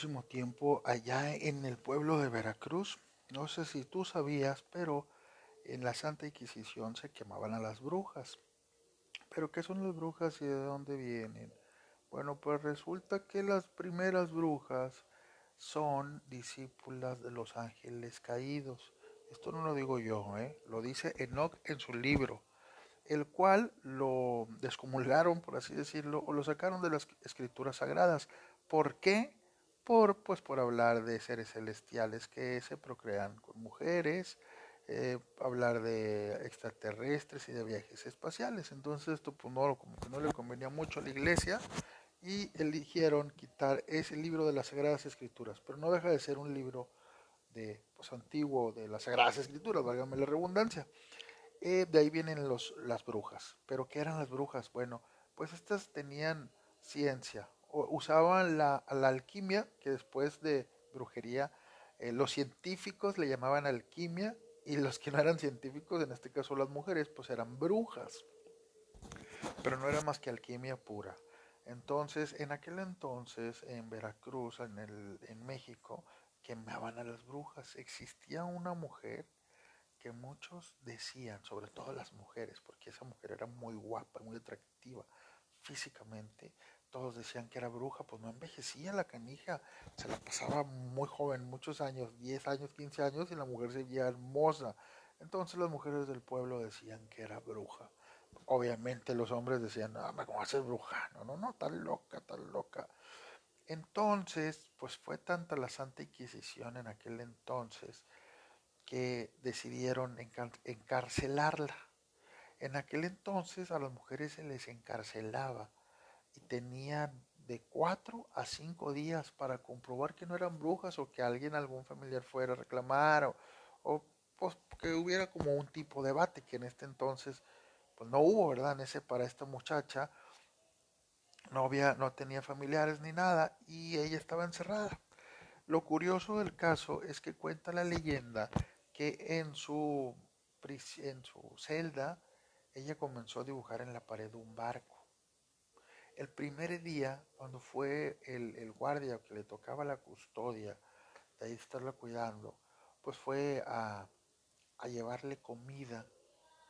Muchísimo tiempo allá en el pueblo de Veracruz. No sé si tú sabías, pero en la Santa Inquisición se quemaban a las brujas. ¿Pero qué son las brujas y de dónde vienen? Bueno, pues resulta que las primeras brujas son discípulas de los ángeles caídos. Esto no lo digo yo, ¿eh? lo dice Enoch en su libro, el cual lo descomulgaron, por así decirlo, o lo sacaron de las escrituras sagradas. ¿Por qué? Por, pues, por hablar de seres celestiales que se procrean con mujeres, eh, hablar de extraterrestres y de viajes espaciales. Entonces esto pues, no, como que no le convenía mucho a la iglesia y eligieron quitar ese libro de las Sagradas Escrituras, pero no deja de ser un libro de, pues, antiguo de las Sagradas Escrituras, válgame la redundancia. Eh, de ahí vienen los, las brujas. ¿Pero qué eran las brujas? Bueno, pues estas tenían ciencia, usaban la, alquimia, que después de brujería, eh, los científicos le llamaban alquimia y los que no eran científicos, en este caso las mujeres, pues eran brujas. Pero no era más que alquimia pura. Entonces, en aquel entonces, en Veracruz, en, el, en México, quemaban a las brujas. Existía una mujer que muchos decían, sobre todo las mujeres, porque esa mujer era muy guapa, muy atractiva físicamente, todos decían que era bruja, pues no envejecía la canija, se la pasaba muy joven, muchos años, 10 años, 15 años, y la mujer se veía hermosa. Entonces las mujeres del pueblo decían que era bruja. Obviamente los hombres decían, no, ¿cómo va a ser bruja? No, no, no, tan loca, tan loca. Entonces, pues fue tanta la Santa Inquisición en aquel entonces que decidieron encarcelarla. En aquel entonces a las mujeres se les encarcelaba y tenían de cuatro a cinco días para comprobar que no eran brujas o que alguien, algún familiar fuera a reclamar o, pues, que hubiera como un tipo de debate que en este entonces pues no hubo, ¿verdad? Ese para esta muchacha no había, no tenía familiares ni nada y ella estaba encerrada. Lo curioso del caso es que cuenta la leyenda que en su, en su celda ella comenzó a dibujar en la pared un barco el primer día, cuando fue el, guardia que le tocaba la custodia, de ahí estarla cuidando, pues fue a, llevarle comida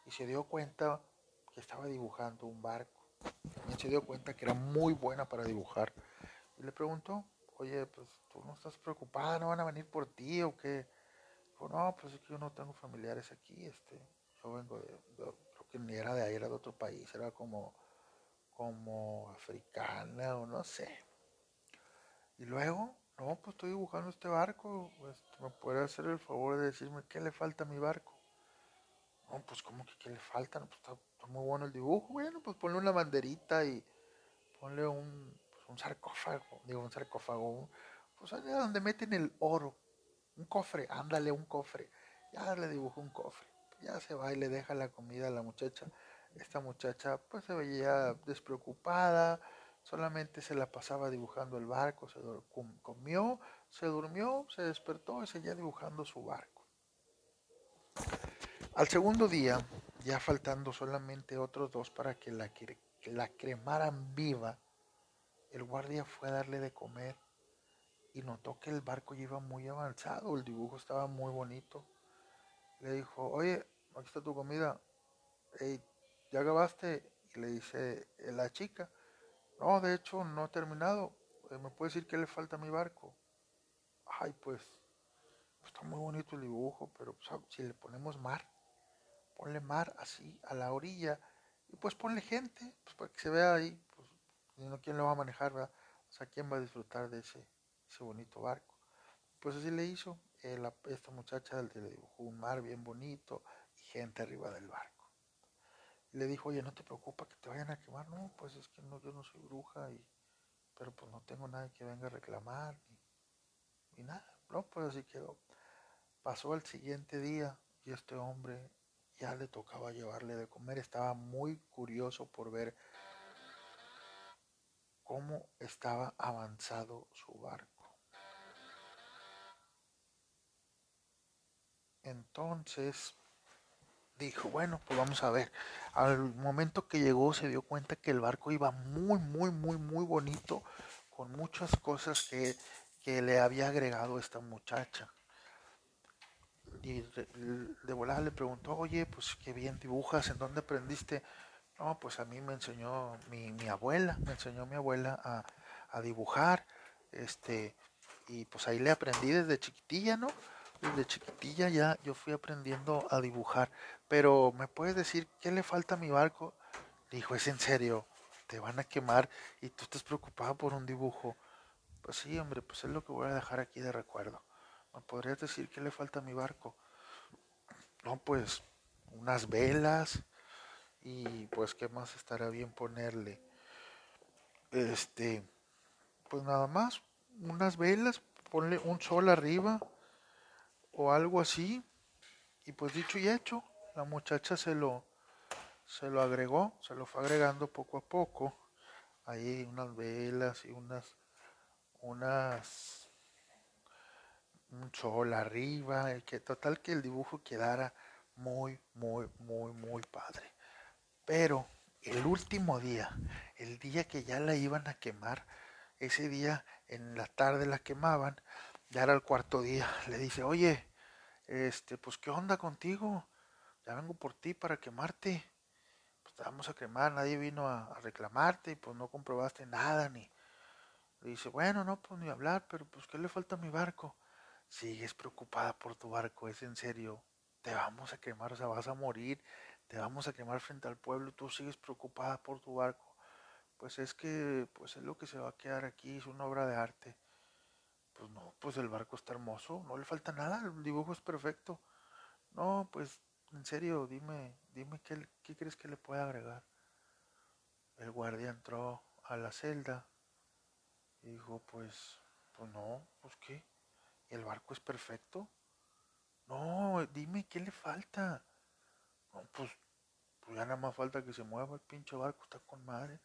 y se dio cuenta que estaba dibujando un barco. También se dio cuenta que era muy buena para dibujar. Y le preguntó, oye, pues tú no estás preocupada, no van a venir por ti o qué. Dijo, no, pues es que yo no tengo familiares aquí, este, yo vengo de, creo que ni era de ahí, era de otro país, era como como africana o no sé. Y luego, no, pues estoy dibujando este barco, pues me puede hacer el favor de decirme qué le falta a mi barco. No, pues como que qué le falta, pues está, muy bueno el dibujo, bueno, pues ponle una banderita y ponle un, pues, un sarcófago, digo un sarcófago, pues allá donde meten el oro, un cofre, ándale un cofre, ya le dibujo un cofre, ya se va y le deja la comida a la muchacha esta muchacha pues se veía despreocupada, solamente se la pasaba dibujando el barco, se comió, se durmió, se despertó y seguía dibujando su barco. Al segundo día, ya faltando solamente otros dos para que la, que la cremaran viva, el guardia fue a darle de comer y notó que el barco ya iba muy avanzado, el dibujo estaba muy bonito. Le dijo, oye, aquí está tu comida, ¿ya acabaste? Y le dice la chica, no, de hecho no he terminado, eh, ¿me puede decir qué le falta a mi barco? Ay, pues, está muy bonito el dibujo, pero si le ponemos mar, ponle mar así a la orilla y pues ponle gente, pues para que se vea ahí, pues, quién lo va a manejar, ¿verdad? O sea, quién va a disfrutar de ese, ese bonito barco. Pues así le hizo, eh, esta muchacha le dibujó un mar bien bonito y gente arriba del barco le dijo, oye, no te preocupa que te vayan a quemar. No, pues es que no, yo no soy bruja y pero pues no tengo nadie que venga a reclamar, ni, nada, no, pues así quedó. Pasó el siguiente día y este hombre ya le tocaba llevarle de comer, estaba muy curioso por ver cómo estaba avanzado su barco. Entonces dijo, bueno, pues vamos a ver. Al momento que llegó se dio cuenta que el barco iba muy, muy, muy, muy bonito, con muchas cosas que, le había agregado esta muchacha. Y de, volada le preguntó, oye, pues qué bien dibujas, ¿en dónde aprendiste? No, pues a mí me enseñó mi, mi abuela, me enseñó mi abuela a, a dibujar, este, y pues ahí le aprendí desde chiquitilla, ¿no? Desde chiquitilla ya yo fui aprendiendo a dibujar. Pero ¿me puedes decir qué le falta a mi barco? Dijo, es en serio, te van a quemar y tú estás preocupado por un dibujo. Pues sí, hombre, pues es lo que voy a dejar aquí de recuerdo. ¿Me podrías decir qué le falta a mi barco? No, pues unas velas y pues qué más estará bien ponerle. Este, pues nada más, unas velas, ponle un sol arriba o algo así. Y pues dicho y hecho, la muchacha se lo, se lo agregó, se lo fue agregando poco a poco. Ahí unas velas y unas, unas, un sol arriba, y que total que el dibujo quedara muy, muy, muy, muy padre. Pero el último día, el día que ya la iban a quemar, ese día en la tarde la quemaban, ya era el cuarto día, le dice, oye, este, pues, ¿qué onda contigo? Ya vengo por ti para quemarte. Pues te vamos a quemar, nadie vino a, reclamarte y pues no comprobaste nada, ni... Le dice, bueno, no, pues ni hablar, pero pues, ¿qué le falta a mi barco? Sigues preocupada por tu barco, es en serio. Te vamos a quemar, o sea, vas a morir, te vamos a quemar frente al pueblo y tú sigues preocupada por tu barco. Pues es que, pues es lo que se va a quedar aquí, es una obra de arte. Pues no, pues el barco está hermoso, no le falta nada, el dibujo es perfecto. No, pues en serio, dime, dime qué, qué crees que le puede agregar. El guardia entró a la celda y dijo, pues, pues no, pues qué, el barco es perfecto. No, dime qué le falta. No, pues, pues ya nada más falta que se mueva el pinche barco, está con madre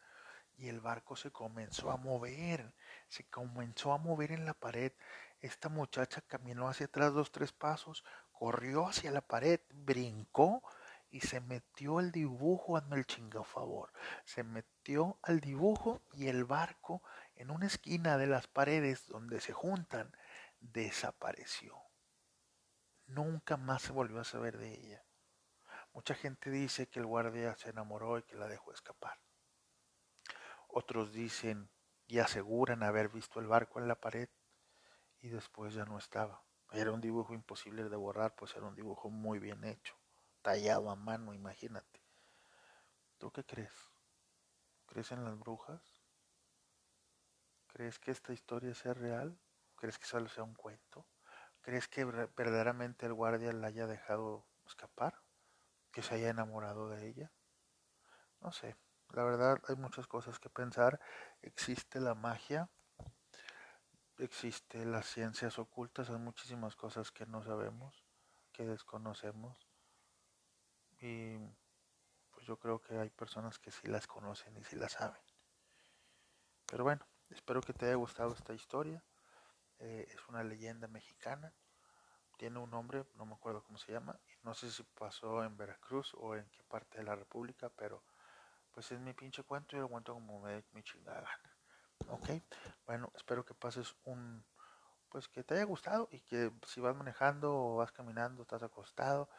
y el barco se comenzó a mover, se comenzó a mover en la pared. Esta muchacha caminó hacia atrás dos, tres pasos, corrió hacia la pared, brincó y se metió el dibujo, hazme el chingo favor. Se metió al dibujo y el barco en una esquina de las paredes donde se juntan desapareció. Nunca más se volvió a saber de ella. Mucha gente dice que el guardia se enamoró y que la dejó escapar. Otros dicen y aseguran haber visto el barco en la pared y después ya no estaba. Era un dibujo imposible de borrar, pues era un dibujo muy bien hecho, tallado a mano, imagínate. ¿Tú qué crees? ¿Crees en las brujas? ¿Crees que esta historia sea real? ¿Crees que solo sea un cuento? ¿Crees que verdaderamente el guardia la haya dejado escapar? ¿Que se haya enamorado de ella? No sé. La verdad hay muchas cosas que pensar. Existe la magia, existe las ciencias ocultas, hay muchísimas cosas que no sabemos, que desconocemos. Y pues yo creo que hay personas que sí las conocen y sí las saben. Pero bueno, espero que te haya gustado esta historia. Eh, es una leyenda mexicana. Tiene un nombre, no me acuerdo cómo se llama. No sé si pasó en Veracruz o en qué parte de la República, pero pues es mi pinche cuento y lo cuento como me dé mi chingada gana. Ok, bueno, espero que pases un, pues que te haya gustado y que si vas manejando o vas caminando, estás acostado,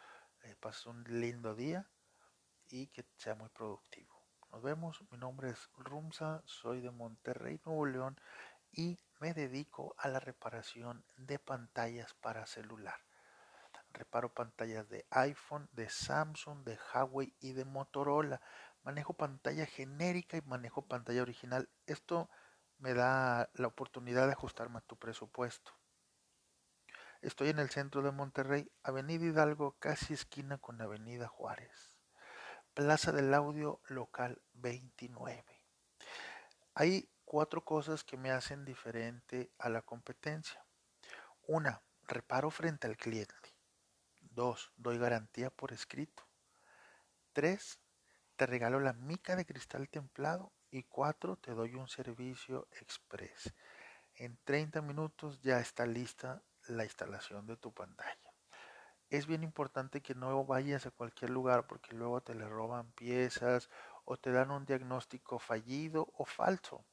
eh, pases un lindo día y que sea muy productivo. Nos vemos, mi nombre es Rumsa, soy de Monterrey, Nuevo León y me dedico a la reparación de pantallas para celular. Reparo pantallas de iPhone, de Samsung, de Huawei y de Motorola manejo pantalla genérica y manejo pantalla original. Esto me da la oportunidad de ajustarme a tu presupuesto. Estoy en el centro de Monterrey, Avenida Hidalgo, casi esquina con Avenida Juárez. Plaza del Audio Local 29. Ahí cuatro cosas que me hacen diferente a la competencia. Una, reparo frente al cliente. Dos, doy garantía por escrito. Tres, te regalo la mica de cristal templado. Y cuatro, te doy un servicio express. En 30 minutos ya está lista la instalación de tu pantalla. Es bien importante que no vayas a cualquier lugar porque luego te le roban piezas o te dan un diagnóstico fallido o falso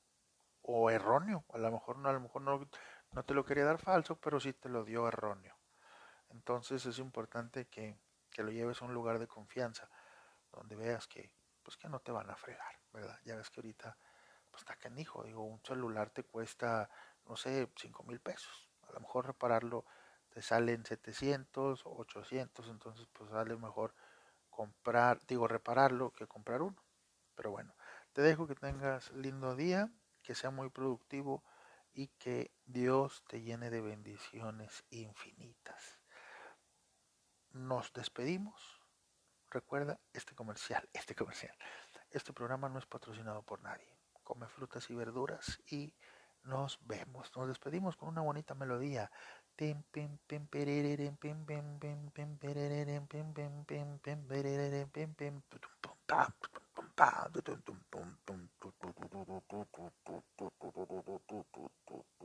o erróneo. A lo mejor no, a lo mejor no, no te lo quería dar falso, pero sí te lo dio erróneo. Entonces es importante que, que lo lleves a un lugar de confianza donde veas que pues que no te van a fregar, ¿verdad? Ya ves que ahorita pues está canijo, digo, un celular te cuesta, no sé, 5 mil pesos. A lo mejor repararlo te salen 700, 800, entonces pues sale mejor comprar, digo, repararlo que comprar uno. Pero bueno, te dejo que tengas lindo día, que sea muy productivo y que Dios te llene de bendiciones infinitas. Nos despedimos. Recuerda este comercial, este comercial. Este programa no es patrocinado por nadie. Come frutas y verduras y nos vemos. Nos despedimos con una bonita melodía.